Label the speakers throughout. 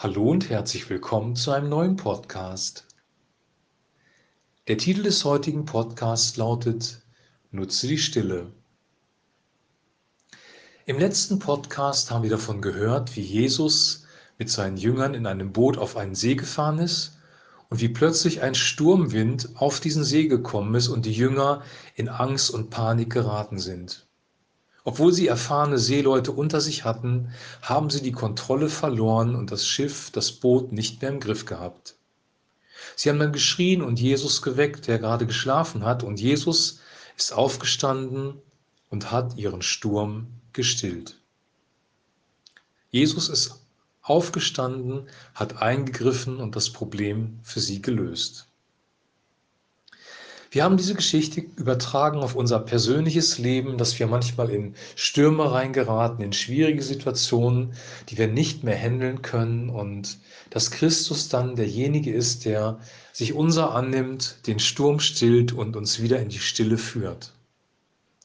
Speaker 1: Hallo und herzlich willkommen zu einem neuen Podcast. Der Titel des heutigen Podcasts lautet Nutze die Stille. Im letzten Podcast haben wir davon gehört, wie Jesus mit seinen Jüngern in einem Boot auf einen See gefahren ist und wie plötzlich ein Sturmwind auf diesen See gekommen ist und die Jünger in Angst und Panik geraten sind. Obwohl sie erfahrene Seeleute unter sich hatten, haben sie die Kontrolle verloren und das Schiff, das Boot nicht mehr im Griff gehabt. Sie haben dann geschrien und Jesus geweckt, der gerade geschlafen hat, und Jesus ist aufgestanden und hat ihren Sturm gestillt. Jesus ist aufgestanden, hat eingegriffen und das Problem für sie gelöst. Wir haben diese Geschichte übertragen auf unser persönliches Leben, dass wir manchmal in Stürme reingeraten, in schwierige Situationen, die wir nicht mehr handeln können und dass Christus dann derjenige ist, der sich unser annimmt, den Sturm stillt und uns wieder in die Stille führt.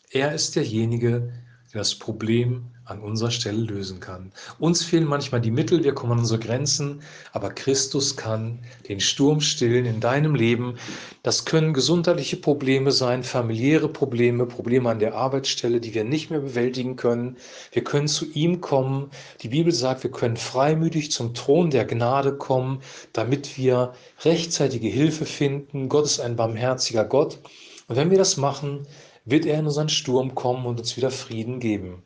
Speaker 1: Er ist derjenige, der das Problem an unserer Stelle lösen kann. Uns fehlen manchmal die Mittel, wir kommen an unsere Grenzen, aber Christus kann den Sturm stillen in deinem Leben. Das können gesundheitliche Probleme sein, familiäre Probleme, Probleme an der Arbeitsstelle, die wir nicht mehr bewältigen können. Wir können zu ihm kommen. Die Bibel sagt, wir können freimütig zum Thron der Gnade kommen, damit wir rechtzeitige Hilfe finden. Gott ist ein barmherziger Gott. Und wenn wir das machen, wird er in unseren Sturm kommen und uns wieder Frieden geben.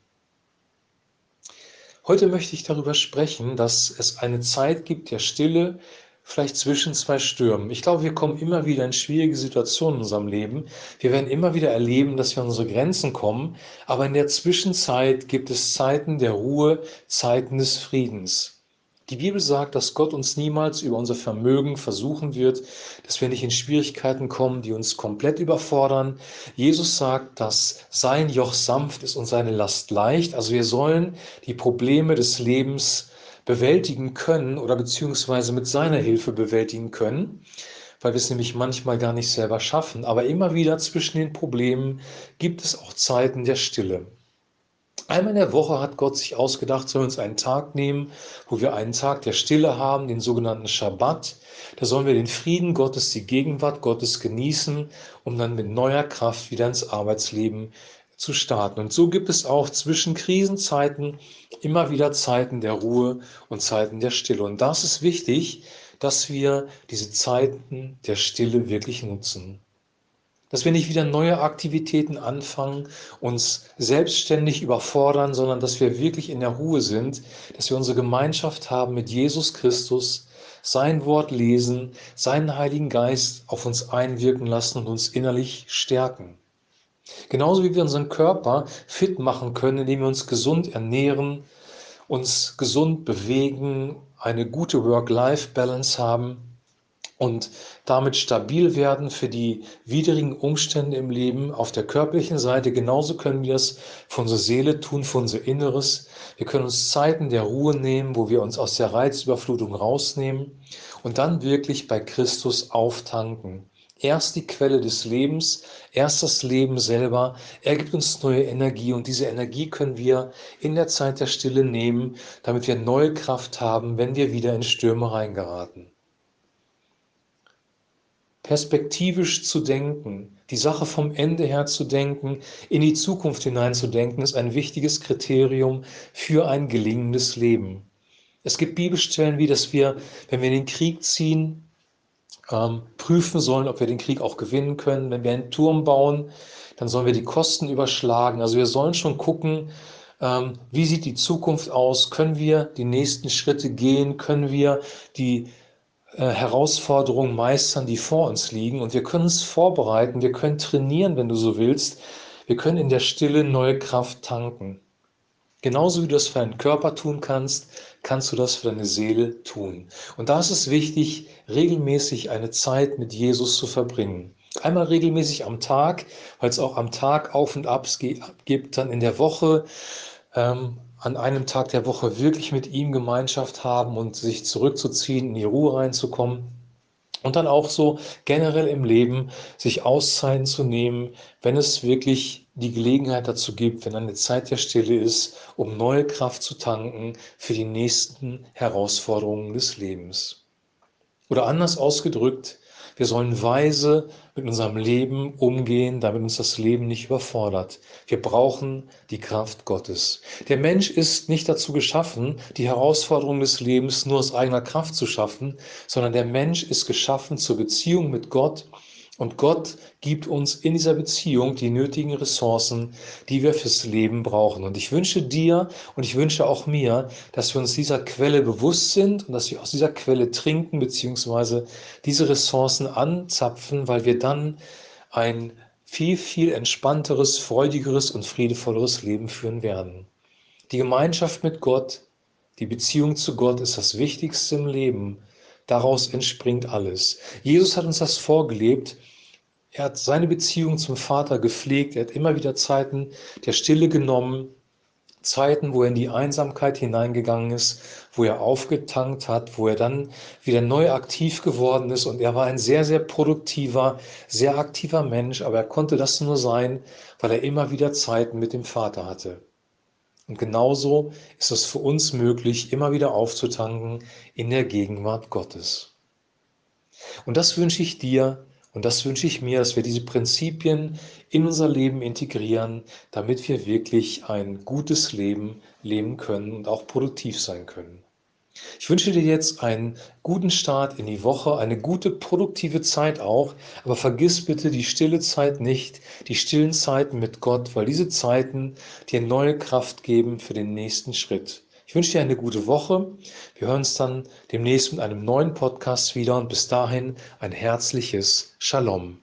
Speaker 1: Heute möchte ich darüber sprechen, dass es eine Zeit gibt der Stille, vielleicht zwischen zwei Stürmen. Ich glaube, wir kommen immer wieder in schwierige Situationen in unserem Leben. Wir werden immer wieder erleben, dass wir an unsere Grenzen kommen. Aber in der Zwischenzeit gibt es Zeiten der Ruhe, Zeiten des Friedens. Die Bibel sagt, dass Gott uns niemals über unser Vermögen versuchen wird, dass wir nicht in Schwierigkeiten kommen, die uns komplett überfordern. Jesus sagt, dass sein Joch sanft ist und seine Last leicht. Also wir sollen die Probleme des Lebens bewältigen können oder beziehungsweise mit seiner Hilfe bewältigen können, weil wir es nämlich manchmal gar nicht selber schaffen. Aber immer wieder zwischen den Problemen gibt es auch Zeiten der Stille. Einmal in der Woche hat Gott sich ausgedacht, sollen wir uns einen Tag nehmen, wo wir einen Tag der Stille haben, den sogenannten Schabbat. Da sollen wir den Frieden Gottes, die Gegenwart Gottes genießen, um dann mit neuer Kraft wieder ins Arbeitsleben zu starten. Und so gibt es auch zwischen Krisenzeiten immer wieder Zeiten der Ruhe und Zeiten der Stille. Und das ist wichtig, dass wir diese Zeiten der Stille wirklich nutzen dass wir nicht wieder neue Aktivitäten anfangen, uns selbstständig überfordern, sondern dass wir wirklich in der Ruhe sind, dass wir unsere Gemeinschaft haben mit Jesus Christus, sein Wort lesen, seinen Heiligen Geist auf uns einwirken lassen und uns innerlich stärken. Genauso wie wir unseren Körper fit machen können, indem wir uns gesund ernähren, uns gesund bewegen, eine gute Work-Life-Balance haben, und damit stabil werden für die widrigen Umstände im Leben auf der körperlichen Seite. Genauso können wir es für unsere Seele tun, für unser Inneres. Wir können uns Zeiten der Ruhe nehmen, wo wir uns aus der Reizüberflutung rausnehmen und dann wirklich bei Christus auftanken. Erst die Quelle des Lebens, erst das Leben selber. Er gibt uns neue Energie und diese Energie können wir in der Zeit der Stille nehmen, damit wir neue Kraft haben, wenn wir wieder in Stürme reingeraten perspektivisch zu denken, die Sache vom Ende her zu denken, in die Zukunft hinein zu denken, ist ein wichtiges Kriterium für ein gelingendes Leben. Es gibt Bibelstellen, wie dass wir, wenn wir in den Krieg ziehen, ähm, prüfen sollen, ob wir den Krieg auch gewinnen können. Wenn wir einen Turm bauen, dann sollen wir die Kosten überschlagen. Also wir sollen schon gucken, ähm, wie sieht die Zukunft aus? Können wir die nächsten Schritte gehen? Können wir die Herausforderungen meistern, die vor uns liegen. Und wir können uns vorbereiten, wir können trainieren, wenn du so willst. Wir können in der Stille neue Kraft tanken. Genauso wie du das für deinen Körper tun kannst, kannst du das für deine Seele tun. Und da ist es wichtig, regelmäßig eine Zeit mit Jesus zu verbringen. Einmal regelmäßig am Tag, weil es auch am Tag Auf und Abs gibt, dann in der Woche ähm, an einem Tag der Woche wirklich mit ihm Gemeinschaft haben und sich zurückzuziehen, in die Ruhe reinzukommen. Und dann auch so generell im Leben sich Auszeiten zu nehmen, wenn es wirklich die Gelegenheit dazu gibt, wenn eine Zeit der Stille ist, um neue Kraft zu tanken für die nächsten Herausforderungen des Lebens. Oder anders ausgedrückt, wir sollen weise mit unserem Leben umgehen, damit uns das Leben nicht überfordert. Wir brauchen die Kraft Gottes. Der Mensch ist nicht dazu geschaffen, die Herausforderungen des Lebens nur aus eigener Kraft zu schaffen, sondern der Mensch ist geschaffen zur Beziehung mit Gott und Gott gibt uns in dieser Beziehung die nötigen Ressourcen, die wir fürs Leben brauchen. Und ich wünsche dir und ich wünsche auch mir, dass wir uns dieser Quelle bewusst sind und dass wir aus dieser Quelle trinken, beziehungsweise diese Ressourcen anzapfen, weil wir dann ein viel, viel entspannteres, freudigeres und friedevolleres Leben führen werden. Die Gemeinschaft mit Gott, die Beziehung zu Gott ist das Wichtigste im Leben. Daraus entspringt alles. Jesus hat uns das vorgelebt. Er hat seine Beziehung zum Vater gepflegt. Er hat immer wieder Zeiten der Stille genommen, Zeiten, wo er in die Einsamkeit hineingegangen ist, wo er aufgetankt hat, wo er dann wieder neu aktiv geworden ist. Und er war ein sehr, sehr produktiver, sehr aktiver Mensch, aber er konnte das nur sein, weil er immer wieder Zeiten mit dem Vater hatte. Und genauso ist es für uns möglich, immer wieder aufzutanken in der Gegenwart Gottes. Und das wünsche ich dir und das wünsche ich mir, dass wir diese Prinzipien in unser Leben integrieren, damit wir wirklich ein gutes Leben leben können und auch produktiv sein können. Ich wünsche dir jetzt einen guten Start in die Woche, eine gute produktive Zeit auch, aber vergiss bitte die stille Zeit nicht, die stillen Zeiten mit Gott, weil diese Zeiten dir neue Kraft geben für den nächsten Schritt. Ich wünsche dir eine gute Woche. Wir hören uns dann demnächst mit einem neuen Podcast wieder und bis dahin ein herzliches Shalom.